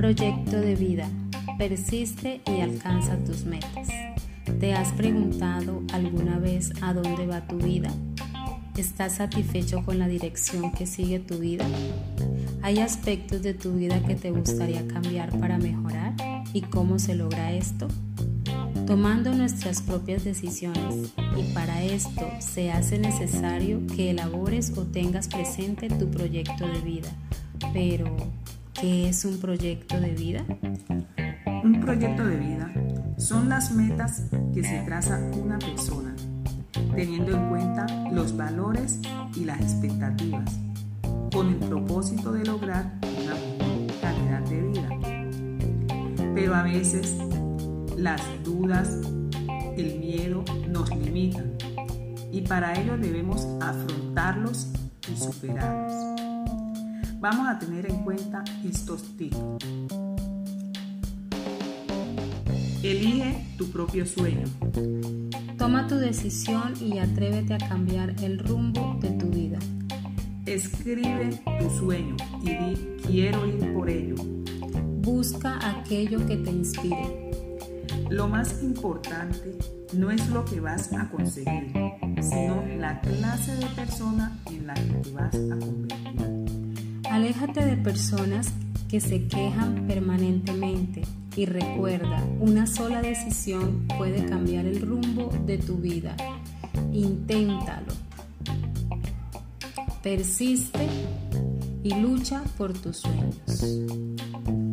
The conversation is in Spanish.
Proyecto de vida. Persiste y alcanza tus metas. ¿Te has preguntado alguna vez a dónde va tu vida? ¿Estás satisfecho con la dirección que sigue tu vida? ¿Hay aspectos de tu vida que te gustaría cambiar para mejorar? ¿Y cómo se logra esto? Tomando nuestras propias decisiones y para esto se hace necesario que elabores o tengas presente tu proyecto de vida. Pero, ¿qué es un proyecto de vida? Un proyecto de vida son las metas que se traza una persona, teniendo en cuenta los valores y las expectativas, con el propósito de lograr una mejor calidad de vida. Pero a veces las dudas, el miedo nos limitan y para ello debemos afrontarlos y superarlos. Vamos a tener en cuenta estos tips. Elige tu propio sueño. Toma tu decisión y atrévete a cambiar el rumbo de tu vida. Escribe tu sueño y di quiero ir por ello. Busca aquello que te inspire. Lo más importante no es lo que vas a conseguir, sino la clase de persona en la que te vas a convertir. Aléjate de personas que se quejan permanentemente y recuerda, una sola decisión puede cambiar el rumbo de tu vida. Inténtalo. Persiste y lucha por tus sueños.